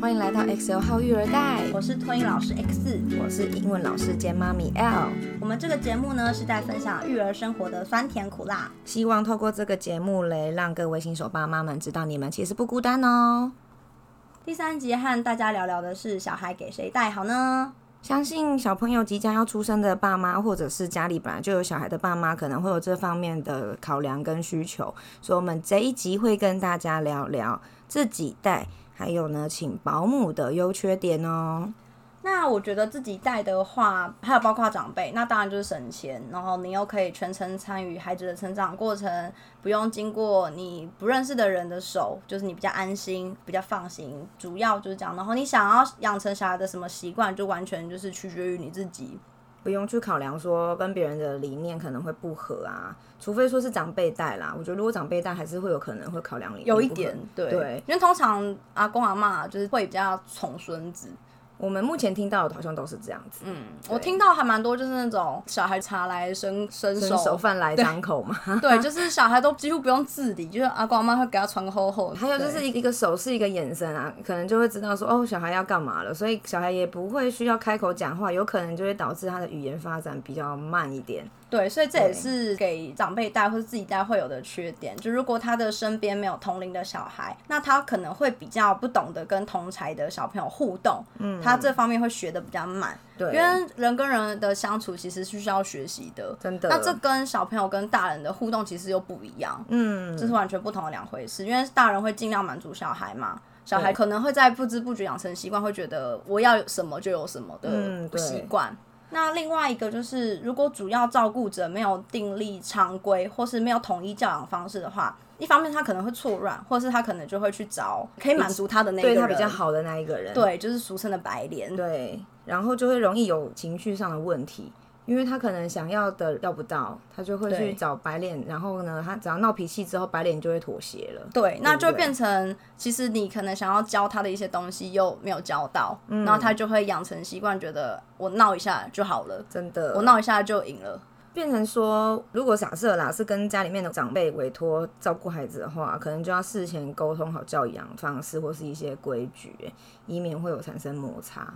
欢迎来到 XL 号育儿袋，我是托婴老师 X，我是英文老师兼妈咪 L。我们这个节目呢是在分享育儿生活的酸甜苦辣，希望透过这个节目嘞，让各位新手爸妈们知道你们其实不孤单哦。第三集和大家聊聊的是小孩给谁带好呢？相信小朋友即将要出生的爸妈，或者是家里本来就有小孩的爸妈，可能会有这方面的考量跟需求，所以我们这一集会跟大家聊聊自己带，还有呢，请保姆的优缺点哦。那我觉得自己带的话，还有包括长辈，那当然就是省钱，然后你又可以全程参与孩子的成长过程，不用经过你不认识的人的手，就是你比较安心、比较放心。主要就是这样，然后你想要养成小孩的什么习惯，就完全就是取决于你自己。不用去考量说跟别人的理念可能会不合啊，除非说是长辈带啦。我觉得如果长辈带，还是会有可能会考量理念有一点对，对因为通常阿公阿妈就是会比较宠孙子。我们目前听到的好像都是这样子，嗯，我听到还蛮多，就是那种小孩茶来伸伸手，伸手饭来张口嘛。对，就是小孩都几乎不用自理，就是阿公阿妈会给他穿个厚厚。还有就是一个一个手势一个眼神啊，可能就会知道说哦，小孩要干嘛了，所以小孩也不会需要开口讲话，有可能就会导致他的语言发展比较慢一点。对，所以这也是给长辈带或者自己带会有的缺点。就如果他的身边没有同龄的小孩，那他可能会比较不懂得跟同才的小朋友互动，嗯，他这方面会学的比较慢。对，因为人跟人的相处其实是需要学习的，真的，那这跟小朋友跟大人的互动其实又不一样，嗯，这是完全不同的两回事。因为大人会尽量满足小孩嘛，小孩可能会在不知不觉养成习惯，会觉得我要有什么就有什么的习惯。那另外一个就是，如果主要照顾者没有订立常规，或是没有统一教养方式的话，一方面他可能会错乱，或是他可能就会去找可以满足他的那个人，对他比较好的那一个人，对，就是俗称的白脸。对，然后就会容易有情绪上的问题。因为他可能想要的要不到，他就会去找白脸，然后呢，他只要闹脾气之后，白脸就会妥协了。对，那就变成其实你可能想要教他的一些东西又没有教到，嗯然后他就会养成习惯，觉得我闹一下就好了，真的，我闹一下就赢了。变成说，如果假设啦是跟家里面的长辈委托照顾孩子的话，可能就要事前沟通好教养方式或是一些规矩，以免会有产生摩擦。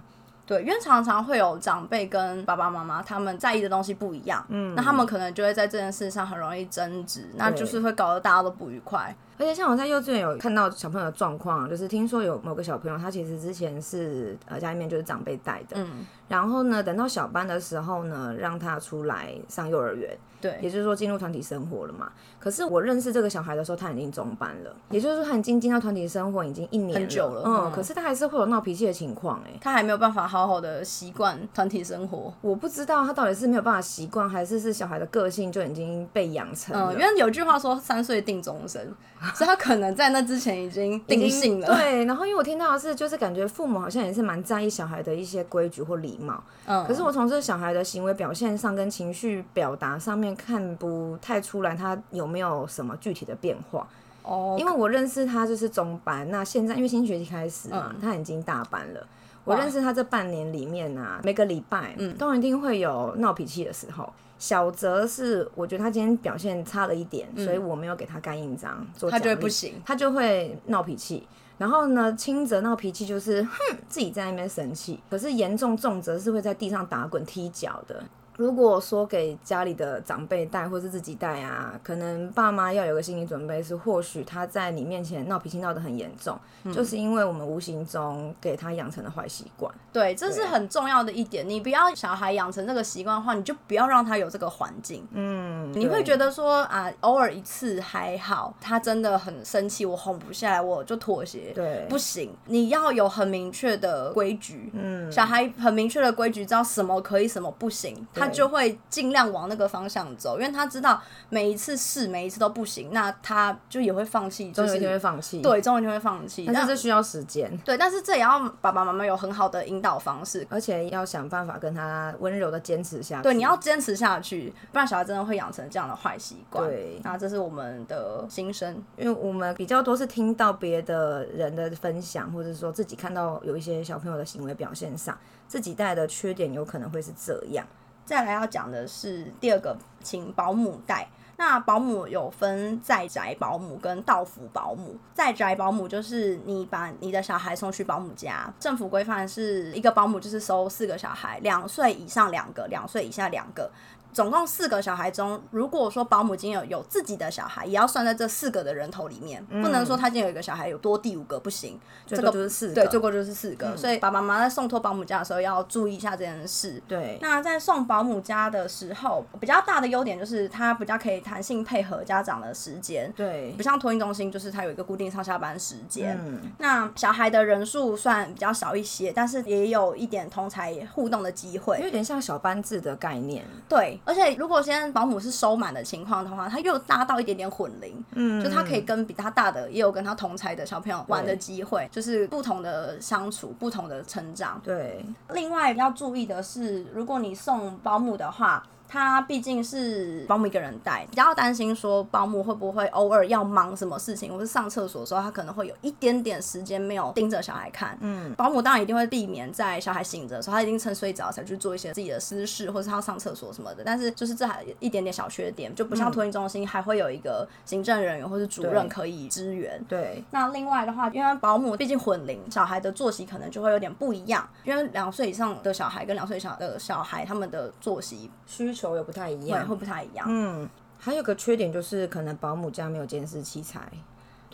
对，因为常常会有长辈跟爸爸妈妈他们在意的东西不一样，嗯，那他们可能就会在这件事上很容易争执，那就是会搞得大家都不愉快。而且像我在幼稚园有看到小朋友的状况，就是听说有某个小朋友，他其实之前是呃家里面就是长辈带的，嗯，然后呢，等到小班的时候呢，让他出来上幼儿园，对也，就是说进入团体生活了嘛。可是我认识这个小孩的时候，他已经中班了，也就是说他已经进到团体生活已经一年很久了嗯，嗯可是他还是会有闹脾气的情况、哎。他还没有办法好好的习惯团体生活。我不知道他到底是没有办法习惯，还是是小孩的个性就已经被养成了。嗯，因为有句话说三岁定终身，所以他可能在那之前已经定性了。对，然后因为我听到的是，就是感觉父母好像也是蛮在意小孩的一些规矩或礼貌。嗯，可是我从这小孩的行为表现上跟情绪表达上面看不太出来他有没有什么具体的变化。哦，因为我认识他就是中班，那现在因为新学期开始嘛，他已经大班了。我认识他这半年里面啊，每个礼拜嗯都一定会有闹脾气的时候。小泽是我觉得他今天表现差了一点，所以我没有给他盖印章做他就会奖励不行。他就会闹脾气。然后呢，轻则闹脾气就是哼，自己在那边生气；可是严重重则是会在地上打滚、踢脚的。如果说给家里的长辈带或是自己带啊，可能爸妈要有个心理准备，是或许他在你面前闹脾气闹得很严重，就是因为我们无形中给他养成了坏习惯。对，这是很重要的一点。你不要小孩养成这个习惯的话，你就不要让他有这个环境。嗯，你会觉得得说啊，偶尔一次还好，他真的很生气，我哄不下来，我就妥协。对不行，你要有很明确的规矩。嗯，小孩很明确的规矩，知道什么可以，什么不行，他就会尽量往那个方向走，因为他知道每一次试，每一次都不行，那他就也会放弃，就总有一天会放弃。，对，终有一天会放弃。但是这需要时间，对，但是这也要爸爸妈妈有很好的引导方式，而且要想办法跟他温柔的坚持下去。对，你要坚持下去，不然小孩真的会养成这样的坏习惯。对那这是我们的心声。因为我们比较多是听到别的人的分享，或者说自己看到有一些小朋友的行为表现上，自己带的缺点有可能会是这样。再来要讲的是第二个，请保姆带。那保姆有分在宅保姆跟到府保姆。在宅保姆就是你把你的小孩送去保姆家，政府规范是一个保姆就是收四个小孩，两岁以上两个，两岁以下两个。总共四个小孩中，如果说保姆今天有有自己的小孩，也要算在这四个的人头里面，不能说他今天有一个小孩有多第五个不行，这个就是四个，对，最多就是四个。所以爸爸妈妈在送托保姆家的时候要注意一下这件事。对，那在送保姆家的时候，比较大的优点就是它比较可以弹性配合家长的时间。对，不像托婴中心，就是它有一个固定上下班时间。那小孩的人数算比较少一些，但是也有一点同才互动的机会，有点像小班制的概念。对，而且如果现在保姆是收满的情况的话，他又搭到一点点混龄，嗯，就他可以跟比他大的，也有跟他同才的小朋友玩的机会，就是不同的相处，不同的成长。对，另外要注意的是，如果你送保姆的话。他毕竟是保姆一个人带，比较担心说保姆会不会偶尔要忙什么事情，或是上厕所的时候，他可能会有一点点时间没有盯着小孩看。嗯，保姆当然一定会避免在小孩醒着的时候，他一定趁睡着才去做一些自己的私事，或是他要上厕所什么的。但是就是这还一点点小缺点，就不像托婴中心还会有一个行政人员或是主任可以支援。对，那另外的话，因为保姆毕竟混龄，小孩的作息可能就会有点不一样，因为两岁以上的小孩跟两岁以下的小孩，他们的作息需求。球也不太一样，会不太一样。嗯，还有个缺点就是可能保姆家没有监视器材。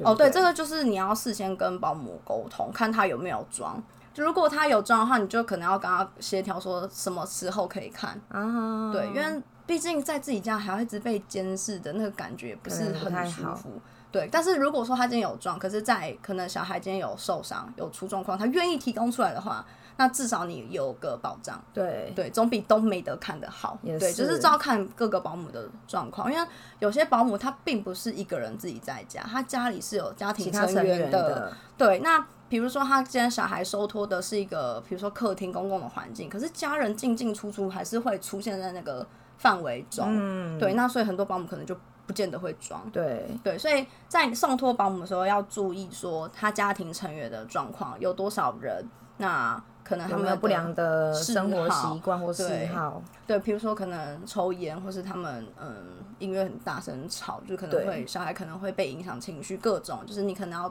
哦，对，这个就是你要事先跟保姆沟通，看他有没有装。就如果他有装的话，你就可能要跟他协调说什么时候可以看。啊，对，因为毕竟在自己家还要一直被监视的那个感觉不是很舒服。对，但是如果说他今天有装，可是在可能小孩今天有受伤、有出状况，他愿意提供出来的话。那至少你有个保障，对对，总比都没得看的好。对，就是照看各个保姆的状况，因为有些保姆她并不是一个人自己在家，她家里是有家庭成员的。对，那比如说他今天小孩收托的是一个，比如说客厅公共的环境，可是家人进进出出还是会出现在那个范围中。嗯，对，那所以很多保姆可能就不见得会装。对对，所以在送托保姆的时候要注意说他家庭成员的状况有多少人，那。可能他们有不良的生活习惯或嗜好，对，比如说可能抽烟，或是他们嗯音乐很大声吵，就可能会小孩可能会被影响情绪，各种就是你可能要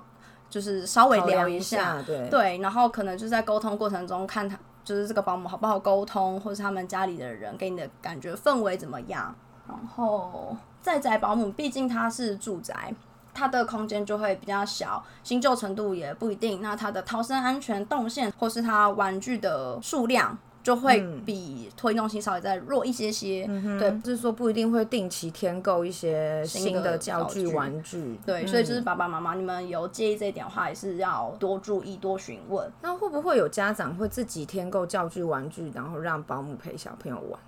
就是稍微聊一下，对。对，然后可能就在沟通过程中看他就是这个保姆好不好沟通，或是他们家里的人给你的感觉氛围怎么样，然后在宅保姆毕竟他是住宅。它的空间就会比较小，新旧程度也不一定。那它的逃生安全动线或是它玩具的数量就会比推动性稍微再弱一些些。对，就是说不一定会定期添购一些新的教具玩具。对，所以就是爸爸妈妈，你们有介意这一点的话，也是要多注意、多询问。那会不会有家长会自己添购教具玩具，然后让保姆陪小朋友玩？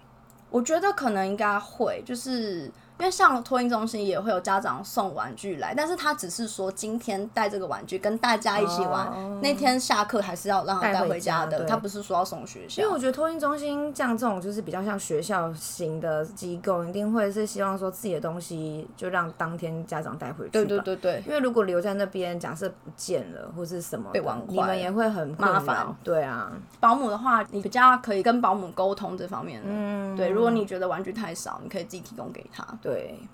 我觉得可能应该会，就是。因为像托婴中心也会有家长送玩具来，但是他只是说今天带这个玩具跟大家一起玩，那天下课还是要让他带回家的，他不是说要送学校。因为我觉得托婴中心像这种就是比较像学校型的机构，一定会是希望说自己的东西就让当天家长带回去。对对对对。因为如果留在那边，假设不见了或是什么被玩坏，你们也会很麻烦。对啊。保姆的话，你比较可以跟保姆沟通这方面。嗯。对，如果你觉得玩具太少，你可以自己提供给他。对。对。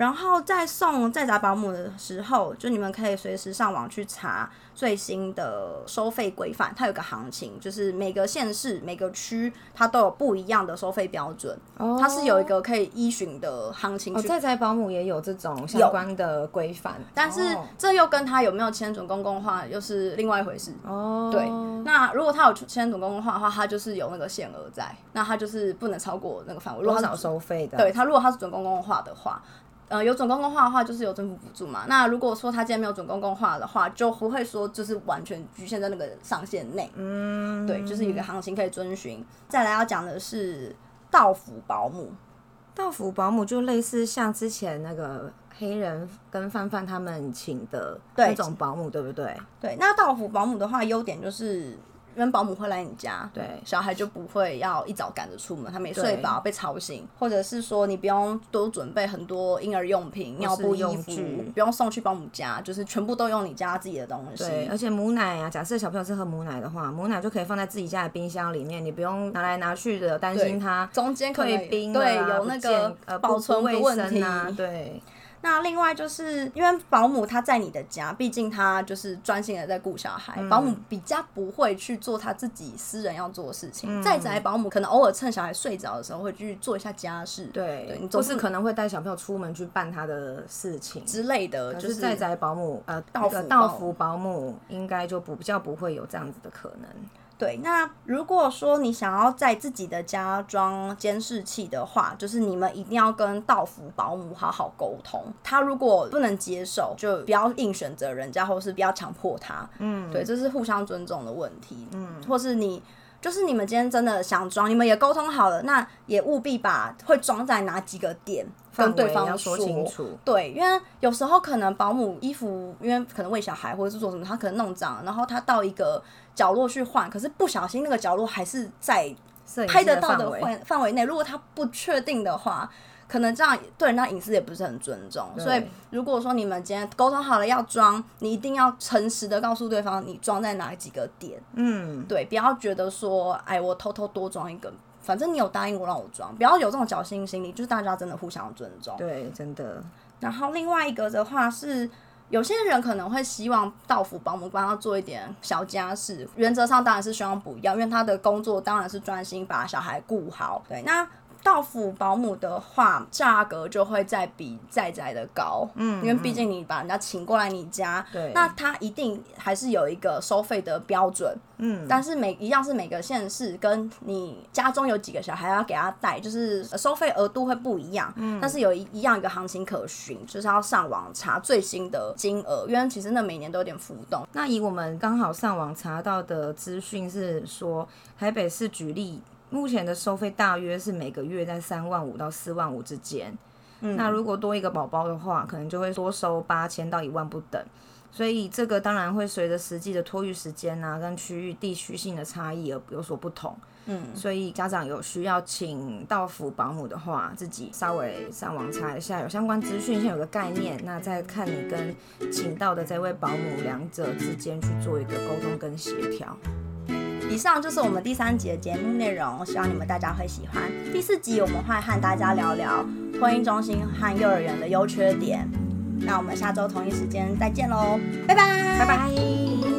然后在送在宅保姆的时候，就你们可以随时上网去查最新的收费规范。它有个行情，就是每个县市、每个区，它都有不一样的收费标准。哦，它是有一个可以依循的行情。哦，在宅保姆也有这种相关的规范，但是这又跟他有没有签准公共化又是另外一回事。哦，对。那如果他有签准公共化的话，他就是有那个限额在，那他就是不能超过那个范围。多少收费的？对他，如果他是准公共化的话。呃，有准公共化的话，就是有政府补助嘛。那如果说他今天没有准公共化的话，就不会说就是完全局限在那个上限内。嗯，对，就是一个行情可以遵循。再来要讲的是道府保姆，道府保姆就类似像之前那个黑人跟范范他们请的那种保姆，对不对？对，那道府保姆的话，优点就是。因为保姆会来你家，对。小孩就不会要一早赶着出门，他没睡对。饱被吵醒，或者是说你不用多准备很多婴儿用品、尿布、衣用服具，不用送去保姆家，就是全部都用你家自己的东西。对，而且母奶啊，假设小朋友是喝母奶的话，母奶就可以放在自己家的冰箱里面，你不用拿来拿去的，担心它中间退冰了对啊有那个呃保存不卫的问题。生啊，对那另外就是因为保姆她在你的家，毕竟她就是专心的在顾小孩，嗯保姆比较不会去做她自己私人要做的事情。在宅保姆可能偶尔趁小孩睡着的时候会去做一下家事，对对你总是可能会带小朋友出门去办他的事情。之类的，就是在宅保姆，呃，到那个府保到府保姆应该就不比较不会有这样子的可能。对，那如果说你想要在自己的家装监视器的话，就是你们一定要跟道服保姆好好沟通。他如果不能接受，就不要硬选择人家，或是不要强迫他。嗯，对，这是互相尊重的问题。嗯，或是你。就是你们今天真的想装，你们也沟通好了，那也务必把会装在哪几个点跟对方说清楚。对，因为有时候可能保姆衣服，因为可能喂小孩或者是做什么，他可能弄脏了，然后他到一个角落去换，可是不小心那个角落还是在拍得到的范范围内。如果他不确定的话，可能这样对人家隐私也不是很尊重。所以如果说你们今天沟通好了要装，你一定要诚实的告诉对方你装在哪几个点。嗯，对，不要觉得说，哎，我偷偷多装一个。反正你有答应我让我装，不要有这种侥幸心理，就是大家真的互相尊重。对，真的，然后另外一个的话是，有些人可能会希望到府保姆帮他做一点小家事，原则上当然是希望不要，因为他的工作当然是专心把小孩顾好。对，那。到府保姆的话，价格就会再比在宅的高，嗯，因为毕竟你把人家请过来你家，对。那他一定还是有一个收费的标准，嗯，但是每一样是每个县市跟你家中有几个小孩要给他带，就是呃收费额度会不一样，嗯，但是有一一样一个行情可循，就是要上网查最新的金额，因为其实那每年都有点浮动。那以我们刚好上网查到的资讯是说，台北市举例，目前的收费大约是每个月在三万五到四万五之间。嗯那如果多一个宝宝的话，可能就会多收八千到一万不等。所以这个当然会随着实际的托育时间啊，跟区域地区性的差异而有所不同。嗯，所以家长有需要请到府保姆的话，自己稍微上网查一下，有相关资讯，先有个概念。那再看你跟请到的这位保姆两者之间去做一个沟通跟协调。以上就是我们第三集的节目内容，希望你们大家会喜欢。第四集我们会和大家聊聊托婴中心和幼儿园的优缺点。那我们下周同一时间再见喽，拜拜，拜拜。